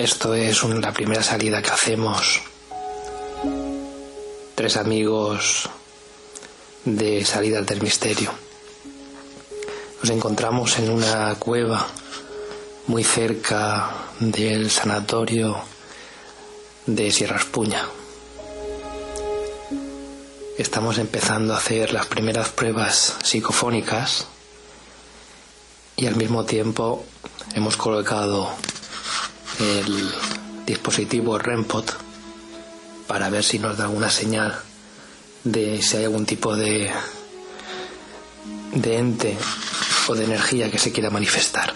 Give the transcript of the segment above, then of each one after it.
Esto es la primera salida que hacemos. Tres amigos de salida del misterio. Nos encontramos en una cueva muy cerca del sanatorio de Sierra Espuña. Estamos empezando a hacer las primeras pruebas psicofónicas y al mismo tiempo hemos colocado el dispositivo REMPOT para ver si nos da alguna señal de si hay algún tipo de, de ente o de energía que se quiera manifestar.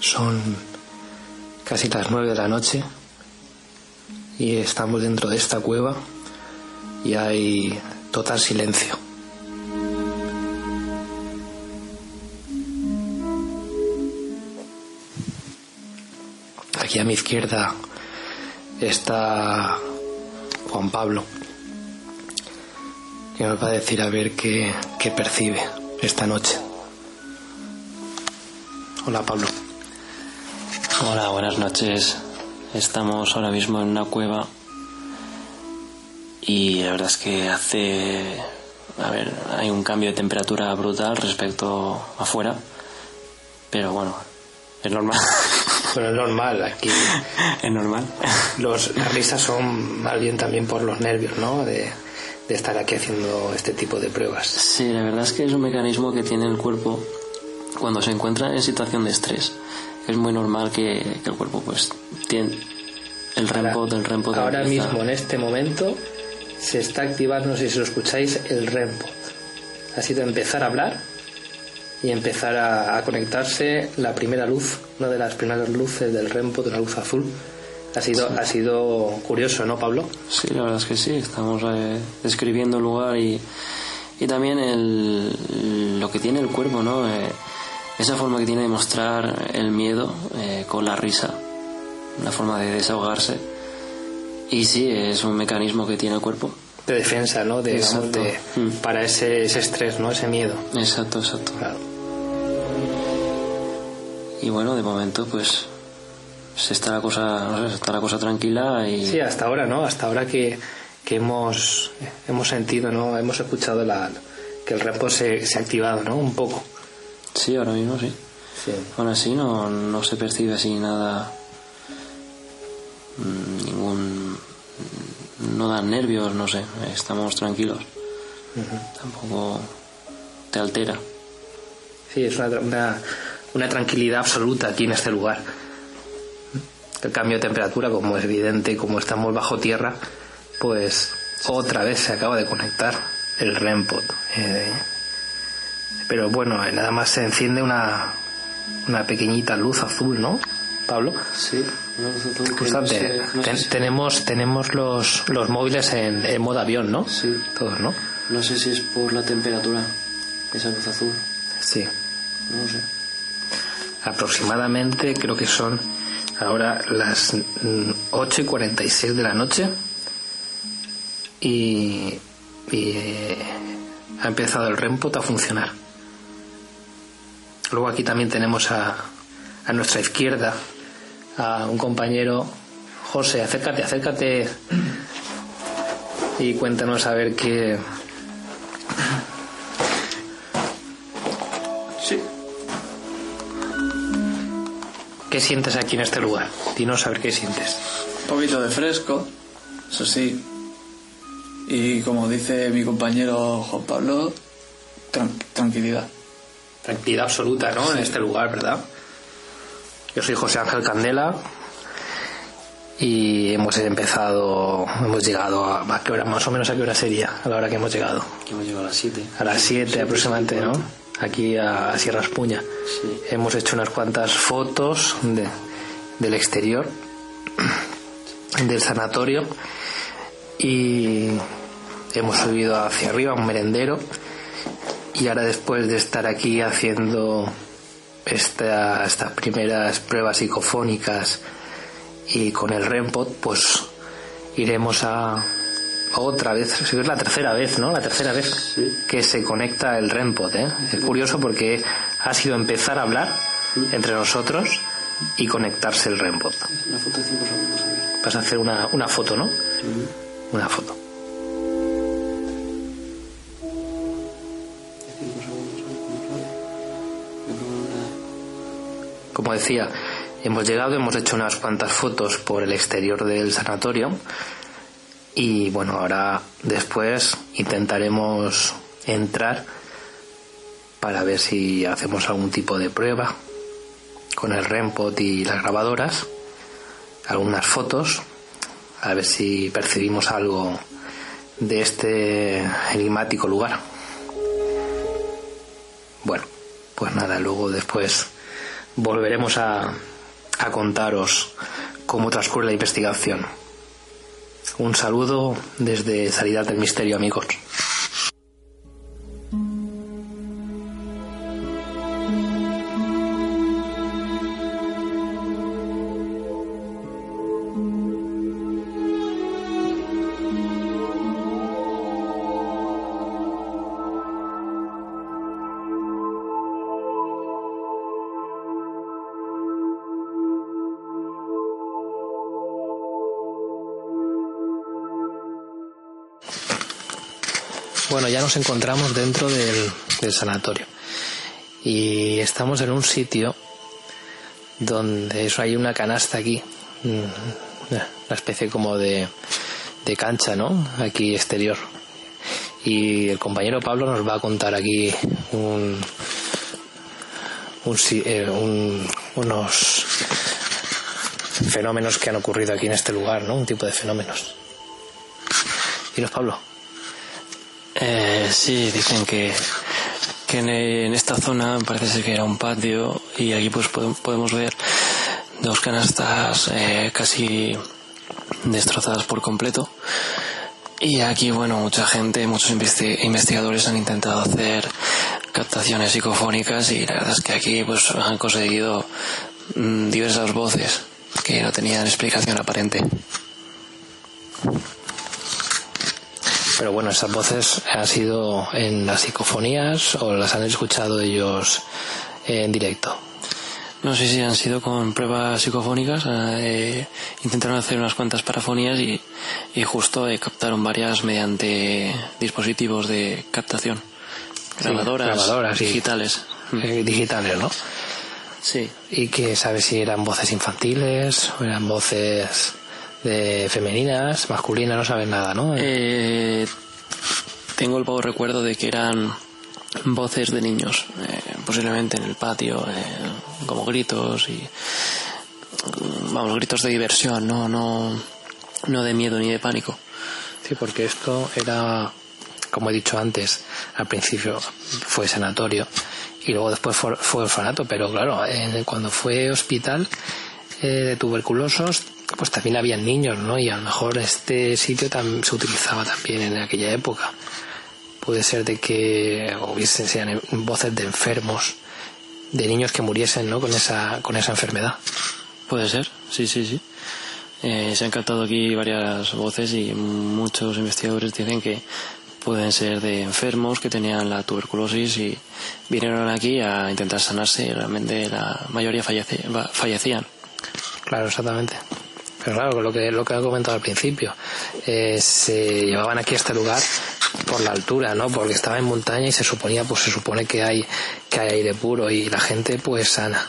Son casi las nueve de la noche y estamos dentro de esta cueva y hay total silencio. Aquí a mi izquierda está Juan Pablo, que nos va a decir a ver qué, qué percibe esta noche. Hola Pablo. Hola, buenas noches. Estamos ahora mismo en una cueva y la verdad es que hace, a ver, hay un cambio de temperatura brutal respecto afuera, pero bueno, es normal. Pero es normal aquí. es normal. Los, las risas son más bien también por los nervios, ¿no? De, de estar aquí haciendo este tipo de pruebas. Sí, la verdad es que es un mecanismo que tiene el cuerpo cuando se encuentra en situación de estrés. Es muy normal que, que el cuerpo pues tiene el rempo del rempo Ahora mismo, en este momento, se está activando, no sé si lo escucháis, el REMPO. Ha sido empezar a hablar y empezar a, a, conectarse la primera luz, una de las primeras luces del REMPO, de una luz azul. Ha sido, sí. ha sido curioso, ¿no, Pablo? Sí, la verdad es que sí. Estamos eh, describiendo el lugar y, y también el, lo que tiene el cuerpo, ¿no? Eh, esa forma que tiene de mostrar el miedo eh, con la risa, una forma de desahogarse. Y sí, es un mecanismo que tiene el cuerpo. De defensa, ¿no? De, digamos, de, mm. Para ese, ese, estrés, ¿no? Ese miedo. Exacto, exacto. Claro. Y bueno, de momento, pues se está la cosa, no sé, está la cosa tranquila y... Sí, hasta ahora, ¿no? Hasta ahora que, que hemos, hemos sentido, ¿no? Hemos escuchado la, que el repo se, se ha activado, ¿no? Un poco. Sí, ahora mismo sí. sí. Aún así no, no se percibe así nada ningún no dan nervios no sé estamos tranquilos uh -huh. tampoco te altera sí es una, una, una, tranquilidad absoluta aquí en este lugar el cambio de temperatura como es evidente como estamos bajo tierra pues otra vez se acaba de conectar el REMPOD eh, pero bueno nada más se enciende una una pequeñita luz azul no Pablo sí no sé, no ten, si tenemos tenemos los, los móviles en, en, modo avión, ¿no? Sí. Todos, ¿no? No sé si es por la temperatura, esa luz azul. Sí. No sé. Aproximadamente creo que son ahora las 8 y 46 de la noche y, eh, ha empezado el REMPOT a funcionar. Luego aquí también tenemos a, a nuestra izquierda a un compañero, José, acércate, acércate y cuéntanos a ver qué. ¿Qué sientes aquí en este lugar? Dinos a ver qué sientes. Un poquito de fresco, eso sí. Y como dice mi compañero Juan Pablo, tran tranquilidad. Tranquilidad absoluta, ¿no? Sí. En este lugar, ¿verdad? Yo soy José Ángel Candela y hemos empezado, hemos llegado a, a qué hora, más o menos a qué hora sería, a la hora que hemos llegado. Que hemos llegado a las 7. A las 7 sí, aproximadamente, ¿no? Aquí a, a Sierra Espuña. Sí. Hemos hecho unas cuantas fotos de, del exterior del sanatorio y hemos subido hacia arriba un merendero y ahora después de estar aquí haciendo esta, estas primeras pruebas psicofónicas y con el REMPOT pues iremos a otra vez, es la tercera vez, ¿no? La tercera vez que se conecta el REMPOD, ¿eh? Es curioso porque ha sido empezar a hablar entre nosotros y conectarse el REMPOD. Una foto de cinco segundos. Vas a hacer una, una foto, ¿no? Una foto. Como decía, hemos llegado, hemos hecho unas cuantas fotos por el exterior del sanatorio y bueno, ahora después intentaremos entrar para ver si hacemos algún tipo de prueba con el REMPOT y las grabadoras, algunas fotos, a ver si percibimos algo de este enigmático lugar. Bueno, pues nada, luego después volveremos a, a contaros cómo transcurre la investigación. Un saludo desde Salida del Misterio, amigos. Nos encontramos dentro del, sanatorio y estamos en un sitio donde eso hay una canasta aquí, mm, una especie como de, cancha, ¿no? Aquí exterior. Y el compañero Pablo nos va a contar aquí un, un, eh, un, unos fenómenos que han ocurrido aquí en este lugar, ¿no? Un tipo de fenómenos. Dinos, Pablo. Eh, sí, dicen que, que en, esta zona parece ser que era un patio y aquí pues podemos ver dos canastas eh, casi destrozadas por completo. Y aquí, bueno, mucha gente, muchos investigadores han intentado hacer captaciones psicofónicas y la verdad es que aquí pues han conseguido mm, diversas voces que no tenían explicación aparente. Pero bueno, esas voces han sido en las psicofonías o las han escuchado ellos en directo. No sé si han sido con pruebas psicofónicas. Eh, intentaron hacer unas cuantas parafonías y, justo eh, captaron varias mediante dispositivos de captación. Grabadoras, digitales. Eh, digitales, ¿no? Sí. ¿Y que sabes si eran voces infantiles o eran voces de femeninas, masculinas, no sabes nada, ¿no? Eh, tengo el poco recuerdo de que eran voces de niños, eh, posiblemente en el patio, eh, como gritos y vamos, gritos de diversión, no, no, no de miedo ni de pánico. Sí, porque esto era, como he dicho antes, al principio fue sanatorio y luego después fue, fue orfanato, pero claro, cuando fue hospital de tuberculosos pues también había niños, ¿no? Y a lo mejor este sitio se utilizaba también en aquella época. Puede ser de que hubiesen sean voces de enfermos, de niños que muriesen, ¿no? Con esa, con esa enfermedad. Puede ser, sí, sí, sí. Eh, se han captado aquí varias voces y muchos investigadores dicen que pueden ser de enfermos que tenían la tuberculosis y vinieron aquí a intentar sanarse y realmente la mayoría fallecían. Claro, exactamente. Pero claro, lo que, lo que he comentado al principio, eh, se llevaban aquí a este lugar por la altura, ¿no? Porque estaba en montaña y se suponía, pues se supone que hay, que hay aire puro y la gente pues sana.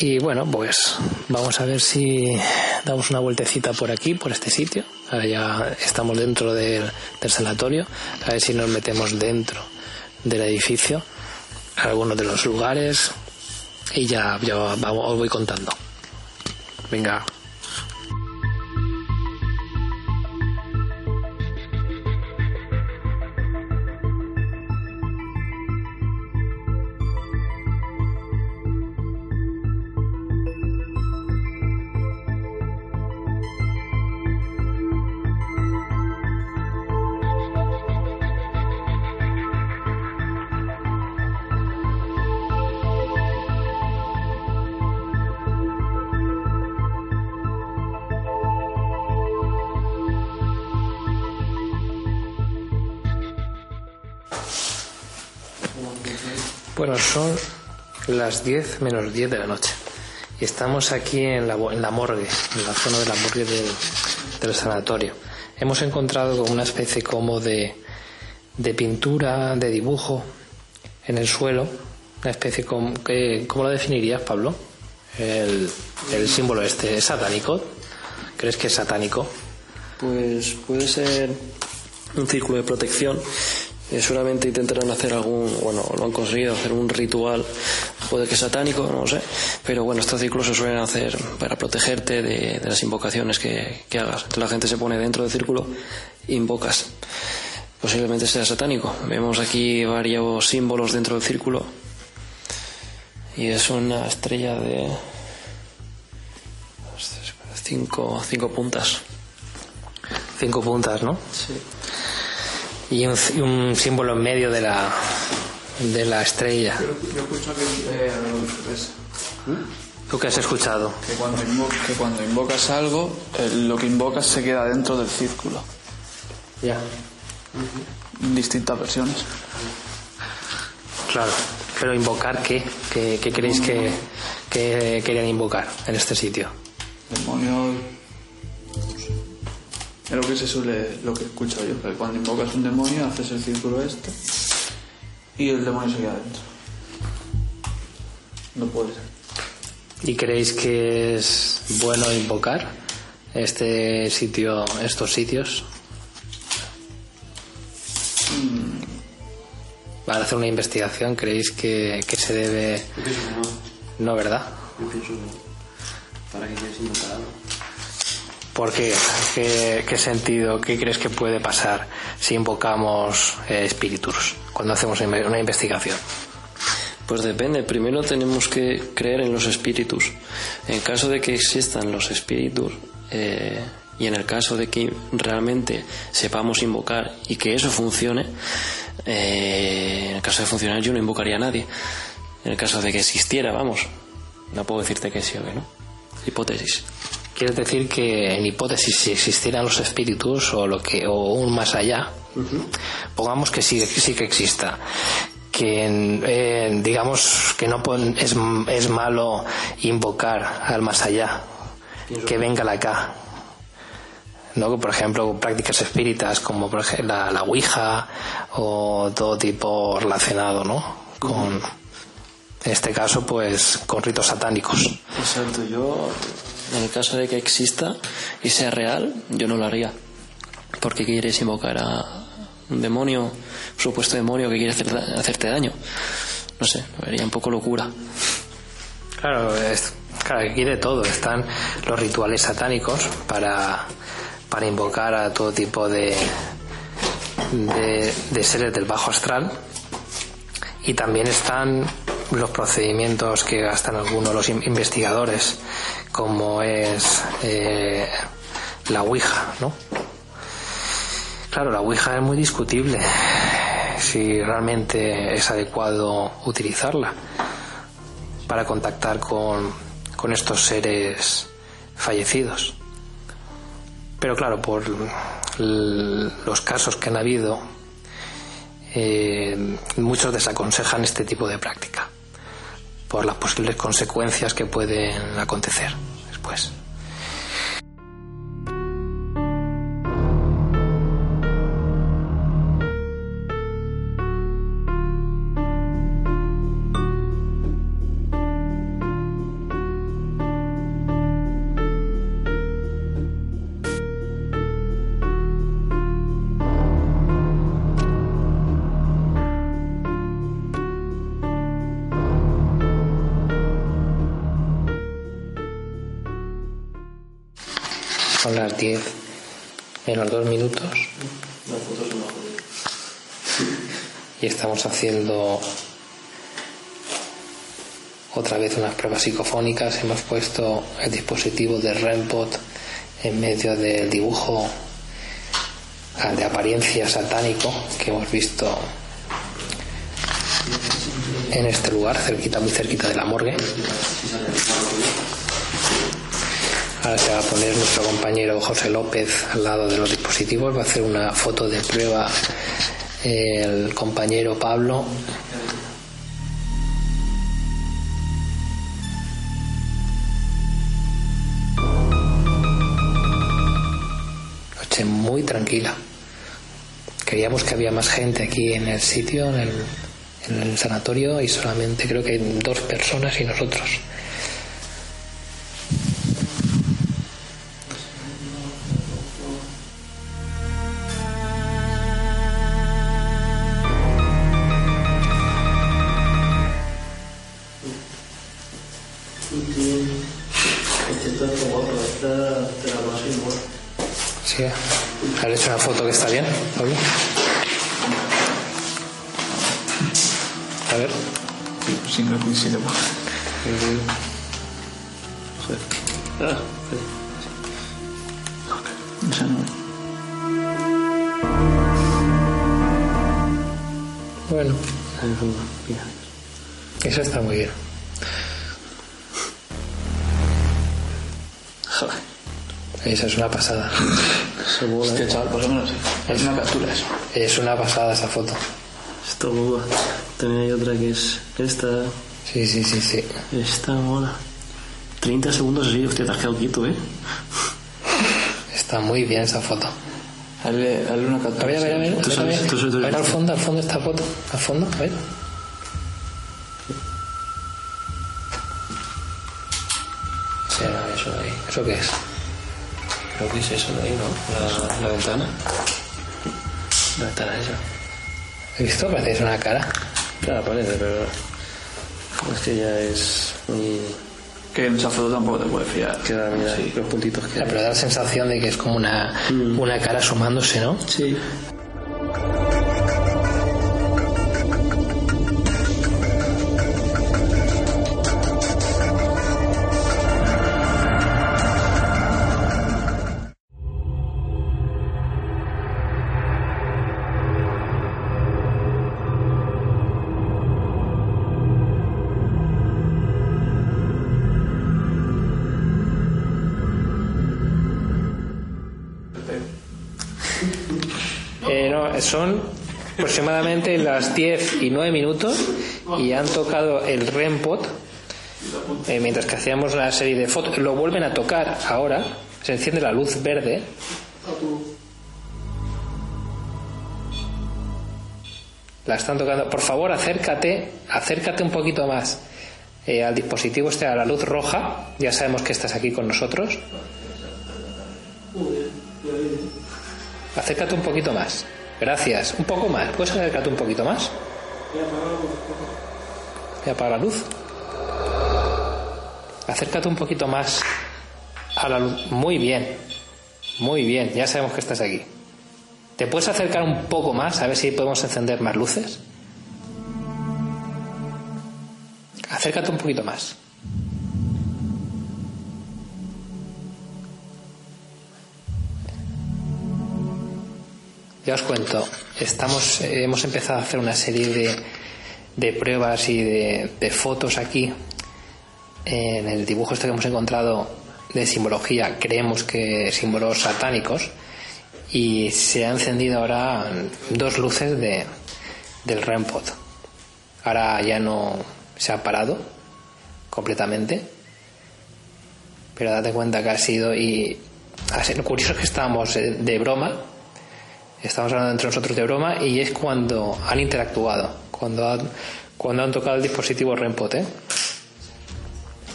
Y bueno, pues vamos a ver si damos una vueltecita por aquí, por este sitio. Ahora ya estamos dentro del, del sanatorio. A ver si nos metemos dentro del edificio, algunos de los lugares. Y ya, ya vamos, os voy contando. Venga. Son las 10 menos 10 de la noche. Y estamos aquí en la, en la morgue, en la zona de la morgue del, del sanatorio. Hemos encontrado una especie como de, de pintura, de dibujo en el suelo. Una especie como... Que, ¿Cómo lo definirías, Pablo? El, el símbolo este. ¿Es satánico? ¿Crees que es satánico? Pues puede ser un círculo de protección. Eh, seguramente intentarán hacer algún, bueno, lo han conseguido hacer un ritual, puede que satánico, no lo sé, pero bueno, estos círculos se suelen hacer para protegerte de, de las invocaciones que, que hagas. Entonces la gente se pone dentro del círculo, invocas. Posiblemente sea satánico. Vemos aquí varios símbolos dentro del círculo y es una estrella de cinco, cinco puntas. Cinco puntas, ¿no? Sí. Y un, y un símbolo en medio de la, de la estrella. Yo escucho que, eh, es- ¿Tú qué has escuchado? que, cuando invo- que cuando invocas algo, eh, lo que invocas se queda dentro del círculo. Ya. En distintas versiones. Claro. Pero invocar qué? ¿Qué, qué creéis que, que querían invocar en este sitio? Demonio. Es lo que se suele. Lo que he escuchado yo. Que cuando invocas un demonio, haces el círculo este. Y el demonio se queda dentro. No puede ser. ¿Y creéis que es bueno invocar este sitio, estos sitios? Para hacer una investigación, ¿creéis que, que se debe...? Yo pienso que no. No, ¿verdad? Yo pienso que no. ¿Para qué quieres invocar algo? ¿Por qué? ¿Qué, qué sentido, qué crees que puede pasar si invocamos eh, espíritus cuando hacemos una investigación? Pues depende. Primero tenemos que creer en los espíritus. En caso de que existan los espíritus eh, y en el caso de que realmente sepamos invocar y que eso funcione, eh, en el caso de funcionar yo no invocaría a nadie. En el caso de que existiera, vamos, no puedo decirte que sí o que no. Hipótesis. Quieres decir que en hipótesis si existieran los espíritus o lo que o un más allá, pongamos que sí, sí que exista, que eh, digamos que no pon- es, es malo invocar al más allá, que venga la acá. ¿no? Por ejemplo, prácticas espíritas como por ejemplo la, la Ouija o todo tipo relacionado, ¿no? Con, en este caso, pues con ritos satánicos. Exacto, yo en el caso de que exista y sea real, yo no lo haría. Porque quieres invocar a un demonio, un supuesto demonio que quiere hacer hacerte daño. No sé, me vería un poco locura. Claro, es, claro, aquí de todo. Están los rituales satánicos para, para invocar a todo tipo de, de, de seres del bajo astral. Y también están los procedimientos que gastan algunos los in- investigadores, como es eh, la Ouija, ¿no? Claro, la Ouija es muy discutible si realmente es adecuado utilizarla para contactar con, con estos seres fallecidos. Pero claro, por los casos que han habido, eh, muchos desaconsejan este tipo de práctica por las posibles consecuencias que pueden acontecer después. Estamos haciendo otra vez unas pruebas psicofónicas. Hemos puesto el dispositivo de REMPOT en medio del dibujo de apariencia satánico que hemos visto en este lugar, cerquita, muy cerquita de la morgue. Ahora se va a poner nuestro compañero José López al lado de los dispositivos, va a hacer una foto de prueba el compañero Pablo. Noche muy tranquila. Creíamos que había más gente aquí en el sitio, en el, en el sanatorio, y solamente creo que dos personas y nosotros. Bueno, esa está muy bien. Joder, Esa es una pasada. mola. Hostia, chaval, por lo menos es una captura eso. Es una pasada esa foto. Esto mola. También hay otra que es esta. Sí, sí, sí, sí. Esta mola. 30 segundos así, hostia, te has quedado quieto, ¿eh? Está muy bien esa foto. Hazle, hazle una A captura. ver, a ver, a ver. Tú a ver, sabes- a ver. tú A ver, al fondo, al fondo esta foto. Al fondo, a ver. Sea, eso de ahí. ¿Eso qué es? Creo que es eso de ahí, ¿no? La, la ventana. La ventana esa. ¿He visto? Parece que es una cara. Claro, parece, pero. Es que ya es muy. Que en esa foto tampoco te puedes fiar. Queda, mira, los puntitos que pero da la sensación de que es como una, Mm. una cara asomándose, ¿no? Sí. Son aproximadamente las 10 y 9 minutos y han tocado el REMPOT eh, mientras que hacíamos una serie de fotos. Lo vuelven a tocar ahora, se enciende la luz verde. La están tocando. Por favor, acércate, acércate un poquito más eh, al dispositivo este a la luz roja. Ya sabemos que estás aquí con nosotros. Acércate un poquito más. Gracias. Un poco más. ¿Puedes acercarte un poquito más? Voy a apagar la luz. Acércate un poquito más a la luz. Muy bien. Muy bien. Ya sabemos que estás aquí. ¿Te puedes acercar un poco más a ver si podemos encender más luces? Acércate un poquito más. Ya os cuento, estamos, eh, hemos empezado a hacer una serie de, de pruebas y de, fotos aquí. En el dibujo este que hemos encontrado de simbología, creemos que símbolos satánicos, y se ha encendido ahora dos luces de, del REMPOD. Ahora ya no se ha parado completamente, pero date cuenta que ha sido y sido curioso es que estábamos eh, de broma estamos hablando entre nosotros de broma y es cuando han interactuado, cuando han, cuando han tocado el dispositivo REMPOT. ¿eh?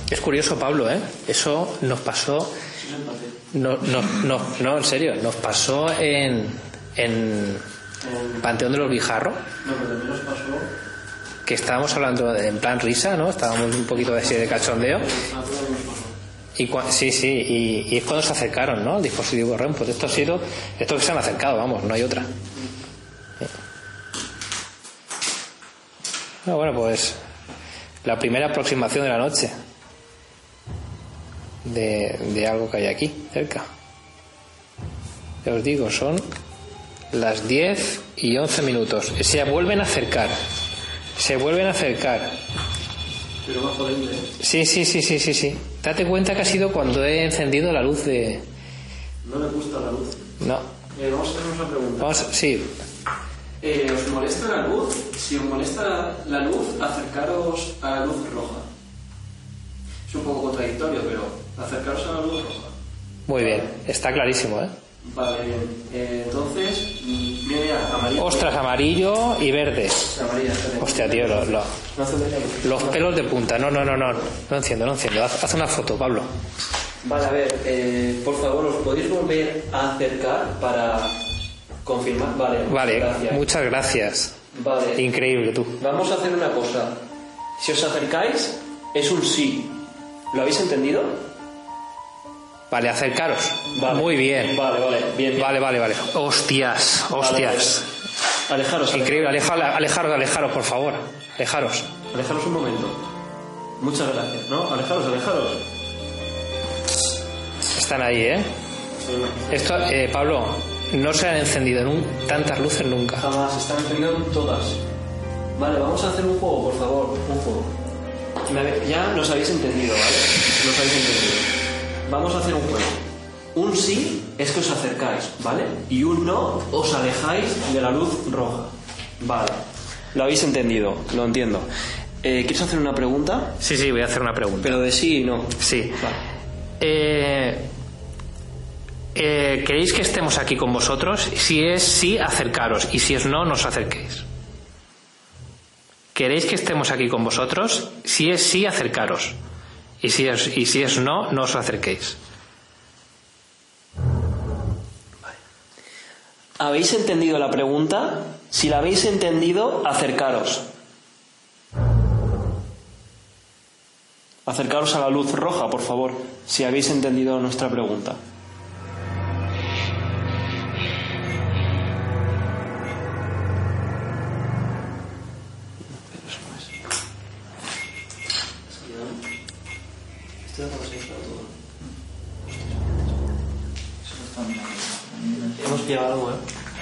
Es curioso, Pablo, ¿eh? eso nos pasó. No, no, no, no, en serio, nos pasó en, en Panteón de los Guijarros, No, pero también nos pasó. que estábamos hablando en plan risa, ¿no? Estábamos un poquito así de cachondeo. Y sí, sí, y, es cuando se acercaron, ¿no? Al dispositivo REMPOT. Esto ha sido, esto que se han acercado, vamos, no hay otra. Ah, bueno, pues la primera aproximación de la noche de, de algo que hay aquí, cerca. Ya os digo, son las 10 y 11 minutos. Se vuelven a acercar. Se vuelven a acercar. Pero más potente. Sí, sí, sí, sí, sí, sí. Date cuenta que ha sido cuando he encendido la luz de... No le gusta la luz. No. Eh, vamos a hacer una pregunta. Vamos, sí. Eh, ¿Os molesta la luz? Si os molesta la luz, acercaros a la luz roja. Es un poco contradictorio, pero acercaros a la luz roja. Muy bien. Está clarísimo, ¿eh? Vale, bien. Eh, entonces, mira, amarillo. Ostras, amarillo y verde. Hostia, tío, lo- lo- los pelos de punta. No, no, no, no. No enciendo, no enciendo. Haz, haz una foto, Pablo. Vale, a ver, eh, por favor, ¿os podéis volver a acercar para confirmar? Vale, Vale, gracias. muchas gracias. Vale, Increíble, tú. vamos a hacer una cosa. Si os acercáis, es un sí. ¿Lo habéis entendido? Vale, acercaros. Vale. Muy bien. Vale, vale, bien, bien. Vale, vale, vale. Hostias, hostias. Alejaros, Increíble, alejaros, alejaros, alejaros, por favor. Alejaros. alejaros un momento. Muchas gracias, ¿no? Alejaros, alejaros. Están ahí, ¿eh? Esto, eh, Pablo, no se han encendido tantas luces nunca. Jamás, están encendiendo todas. Vale, vamos a hacer un juego, por favor, un juego. Ya nos habéis entendido, ¿vale? Nos habéis entendido. Vamos a hacer un juego. Un sí es que os acercáis, ¿vale? Y un no os alejáis de la luz roja. Vale. Lo habéis entendido, lo entiendo. Eh, ¿Quieres hacer una pregunta? Sí, sí, voy a hacer una pregunta. Pero de sí y no. Sí. Vale. Eh, eh, ¿Queréis que estemos aquí con vosotros? Si es sí, acercaros. Y si es no, no os acerquéis. ¿Queréis que estemos aquí con vosotros? Si es sí, acercaros. Y si es, y si es no, no os acerquéis. ¿Habéis entendido la pregunta? Si la habéis entendido, acercaros. Acercaros a la luz roja, por favor, si habéis entendido nuestra pregunta.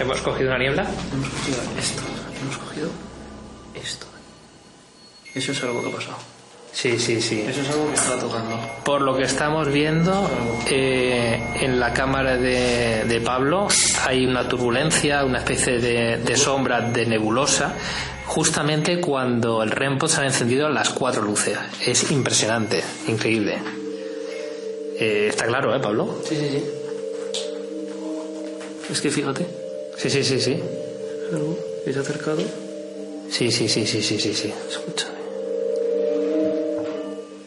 ¿Hemos cogido una niebla? Hemos cogido esto. Hemos cogido esto. Eso es algo que ha pasado. Sí, sí, sí. Eso es algo que estaba tocando. Por lo que estamos viendo, eh, en la cámara de, de Pablo hay una turbulencia, una especie de, de sombra de nebulosa, justamente cuando el REM se han encendido las cuatro luces. Es impresionante, increíble. Eh, está claro, ¿eh, Pablo? Sí, sí, sí. Es que fíjate, Sí, sí, sí, sí. es algo ha acercado. Sí, sí, sí, sí, sí, sí, sí. Escúchame.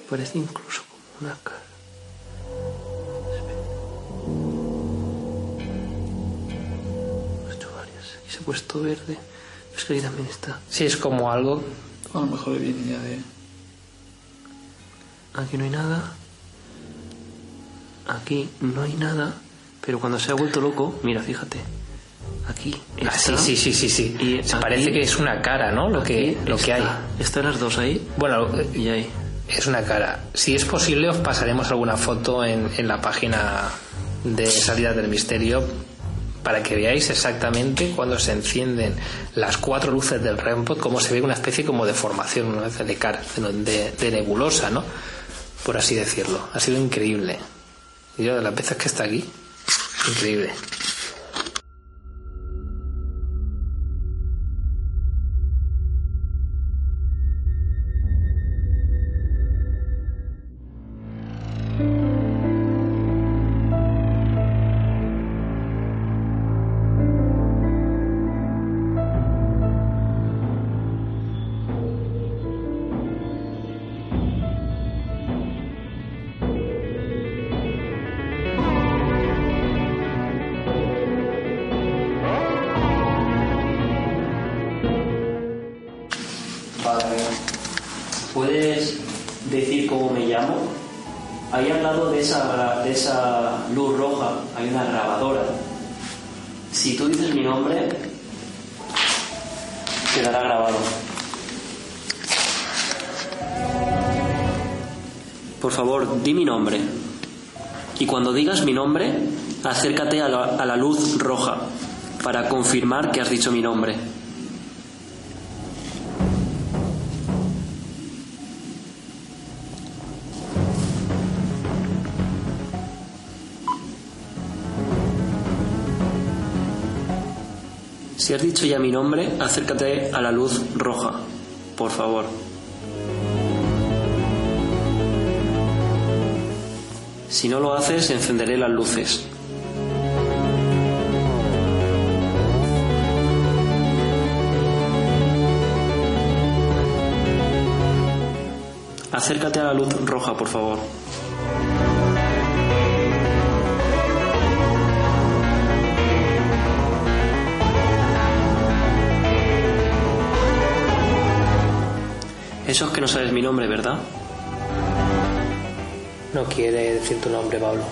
Parece incluso como una cara. Espera. He hecho varias. Aquí se ha puesto verde. Es que aquí también está. Sí, es como algo. A lo mejor viene ya de. Aquí no hay nada. Aquí no hay nada. Pero cuando se ha vuelto loco, mira, fíjate. Aquí Ah, está. sí, sí, sí, sí, sí. Y Se aquí- parece que es una cara, ¿no? Lo que, Aquí lo que hay. está. Están las dos ahí Bueno, y ahí. Es una cara. Si es posible, os pasaremos alguna foto en, en la página de Salida del Misterio para que veáis exactamente cuando se encienden las cuatro luces del REMPOD, cómo se ve una especie como de formación, una especie de cara, de, de nebulosa, ¿no? Por así decirlo. Ha sido increíble. Yo, de las veces que está aquí, increíble. Esa, de esa luz roja hay una grabadora. Si tú dices mi nombre, quedará grabado. Por favor, di mi nombre. Y cuando digas mi nombre, acércate a la, a la luz roja para confirmar que has dicho mi nombre. Si has dicho ya mi nombre, acércate a la luz roja, por favor. Si no lo haces, encenderé las luces. Acércate a la luz roja, por favor. Eso es que no sabes mi nombre, ¿verdad? No quiere decir tu nombre, Pablo.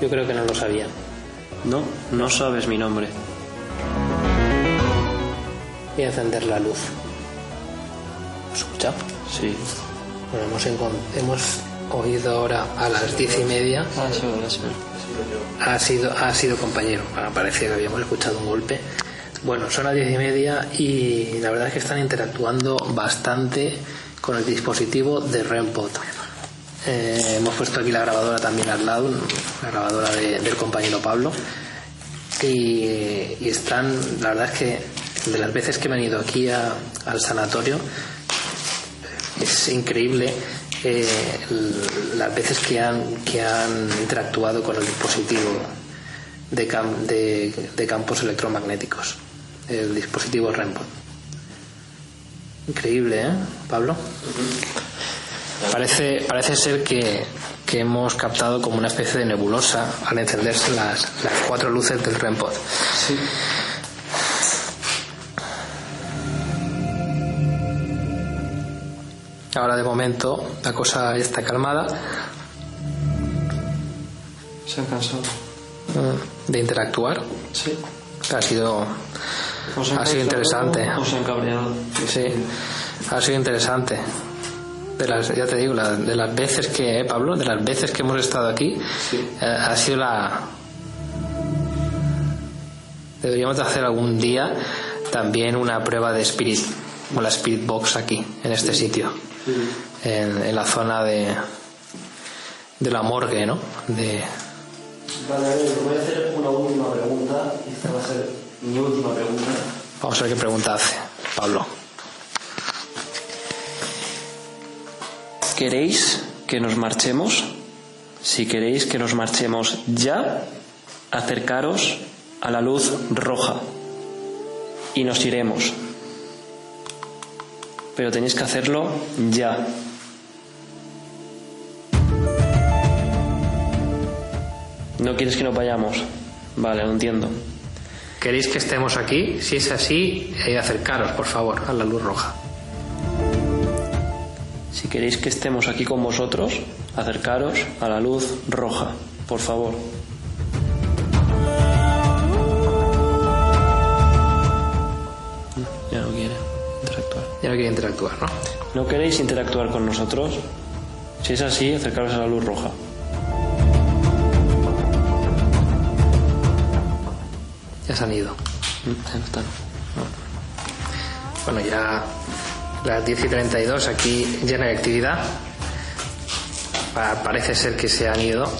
Yo creo que no lo sabía. No, no sabes mi nombre. Voy a encender la luz. ¿Escucha? Sí. Bueno, hemos, hemos oído ahora a las diez y media. Ah, sí, sí. Ha sido, ha sido compañero. Bueno, parecía que habíamos escuchado un golpe. Bueno, son las diez y media y la verdad es que están interactuando bastante con el dispositivo de REMPOD. Eh, hemos puesto aquí la grabadora también al lado, la grabadora de- del compañero Pablo. Y, están, la verdad es que de las veces que he venido aquí al sanatorio, es increíble eh, las veces que han, que han interactuado con el dispositivo de campos electromagnéticos, el dispositivo REMPOD. Increíble, ¿eh, Pablo? Parece, parece ser que, que hemos captado como una especie de nebulosa al encenderse las, las cuatro luces del REMPOD. Sí. Ahora de momento la cosa está calmada Se han cansado. mm, de interactuar. Sí. Ha sido, ha sido interesante. O se han cabreado. Sí, ha sido interesante. De las, ya te digo, la- de las veces que, eh, Pablo, de las veces que hemos estado aquí, eh, ha sido la. Deberíamos de hacer algún día también una prueba de Spirit, o la Spirit Box aquí, en este sitio, en, en la zona de, de la morgue, ¿no? De, Vale, voy a hacer una última pregunta. Y esta va a ser mi última pregunta. vamos a ver qué pregunta hace Pablo. ¿Queréis que nos marchemos? Si queréis que nos marchemos ya, acercaros a la luz roja y nos iremos. Pero tenéis que hacerlo ya. ¿No quieres que nos vayamos? Vale, lo entiendo. ¿Queréis que estemos aquí? Si es así, eh, acercaros, por favor, a la luz roja. Si queréis que estemos aquí con vosotros, acercaros a la luz roja, por favor. Ya no quiere interactuar. Ya no quiere interactuar, ¿no? ¿No queréis interactuar con nosotros? Si es así, acercaros a la luz roja. Se han ido. Mm. Bueno, ya las 10 y 32 aquí llena de actividad. Pa- parece ser que se han ido.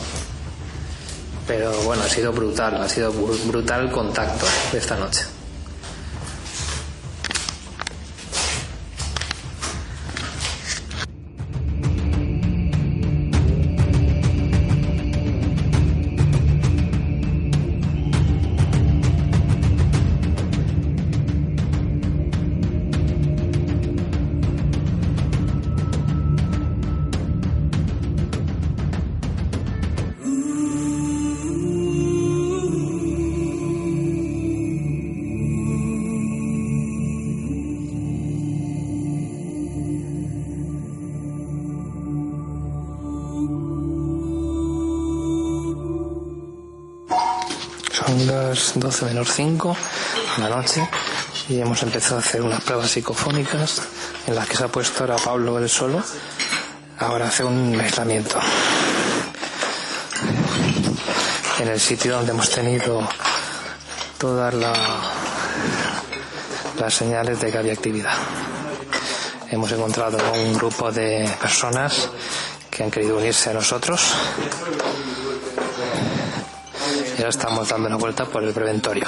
Pero bueno, ha sido brutal, ha sido bru- brutal el contacto de esta noche. Son las 12 menos 5 de la noche y hemos empezado a hacer unas pruebas psicofónicas en las que se ha puesto ahora Pablo él solo. Ahora hace un aislamiento. En el sitio donde hemos tenido todas la- las señales de que había actividad. Hemos encontrado un grupo de personas que han querido unirse a nosotros ya estamos dando la vuelta por el preventorio.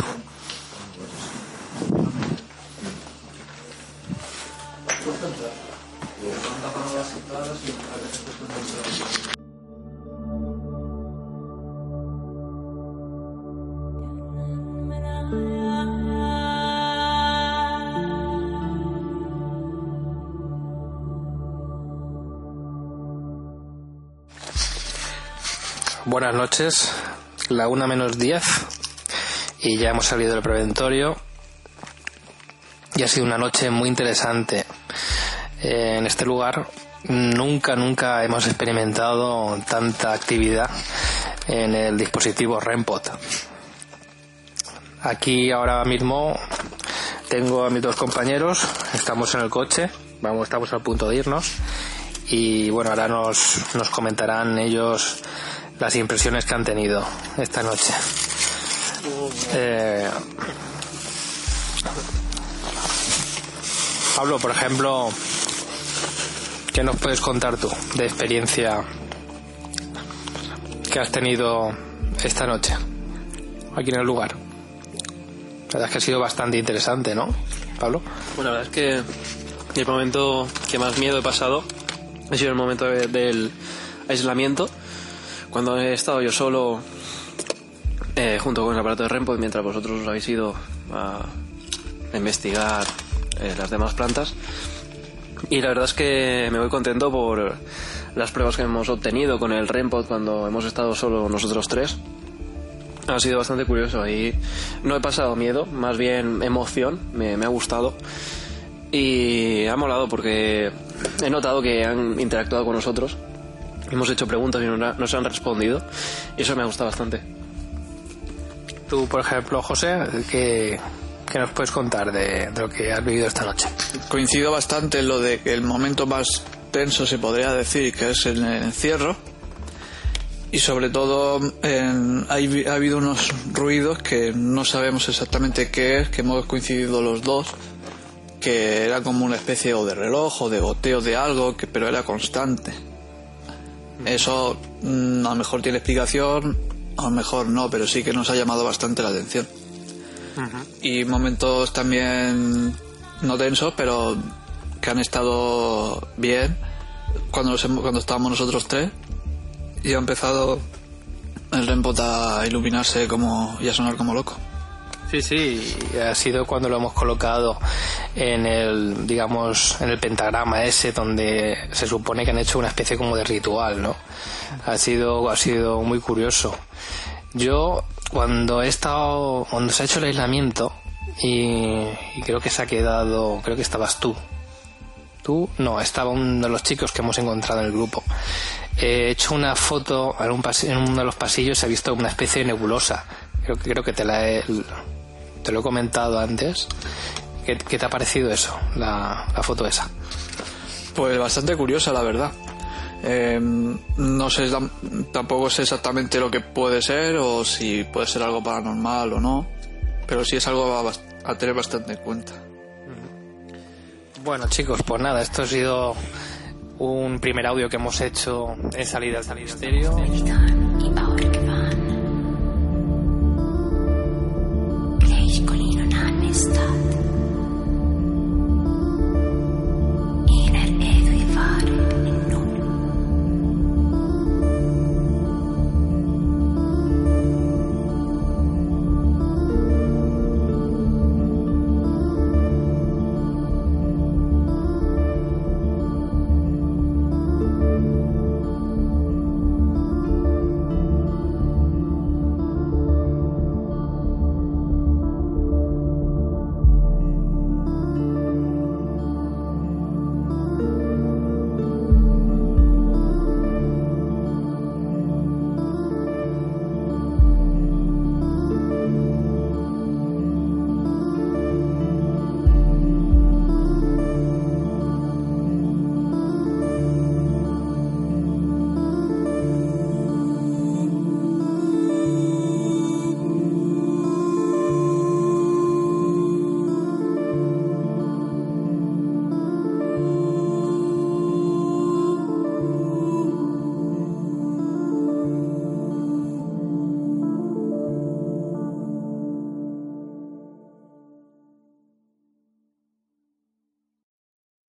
Buenas noches. La una menos 10 y ya hemos salido del preventorio. Y ha sido una noche muy interesante. Eh, en este lugar nunca, nunca hemos experimentado tanta actividad en el dispositivo REMPOT. Aquí ahora mismo tengo a mis dos compañeros, estamos en el coche, vamos, estamos al punto de irnos y bueno, ahora nos, nos comentarán ellos las impresiones que han tenido esta noche. Eh, Pablo, por ejemplo, ¿qué nos puedes contar tú de experiencia que has tenido esta noche aquí en el lugar? La verdad es que ha sido bastante interesante, ¿no, Pablo? Bueno, la verdad es que el momento que más miedo he pasado ha sido el momento de- del aislamiento, cuando he estado yo solo eh, junto con el aparato de Rempo mientras vosotros os habéis ido a investigar eh, las demás plantas. Y la verdad es que me voy contento por las pruebas que hemos obtenido con el Rempod cuando hemos estado solo nosotros tres. Ha sido bastante curioso y no he pasado miedo, más bien emoción, me ha gustado. Y ha molado porque he notado que han interactuado con nosotros, hemos hecho preguntas y nos, nos han respondido y eso me ha gustado bastante. Tú, por ejemplo, José, ¿qué, qué nos puedes contar de, de lo que has vivido esta noche? Coincido bastante en lo de que el momento más tenso se podría decir que es el encierro. Y sobre todo en- hay- ha habido unos ruidos que no sabemos exactamente qué es, que hemos coincidido los dos, que era como una especie o de reloj o de goteo de algo, que, pero era constante. Eso mm, a lo mejor tiene explicación, a lo mejor no, pero sí que nos ha llamado bastante la atención. Y momentos también no tensos, pero que han estado bien cuando, hemos- cuando estábamos nosotros tres y ha empezado el Rempot a iluminarse como, y a sonar como loco. Sí, sí, ha sido cuando lo hemos colocado en el, digamos, en el pentagrama ese donde se supone que han hecho una especie como de ritual, ¿no? Ha sido, ha sido muy curioso. Yo, cuando he estado, cuando se ha hecho el aislamiento, y, creo que se ha quedado, creo que estabas tú. Tú, no, estaba uno de los chicos que hemos encontrado en el grupo. He hecho una foto en, un en uno de los pasillos, se ha visto una especie de nebulosa. Creo, que- creo que te la he, te lo he comentado antes. ¿Qué, qué te ha parecido eso, la, la foto esa? Pues bastante curiosa, la verdad. Eh, no sé, tam- tampoco sé exactamente lo que puede ser o si puede ser algo paranormal o no, pero sí es algo a, a tener bastante en cuenta. Bueno, chicos, pues nada, esto ha sido un primer audio que hemos hecho en salida al ahora.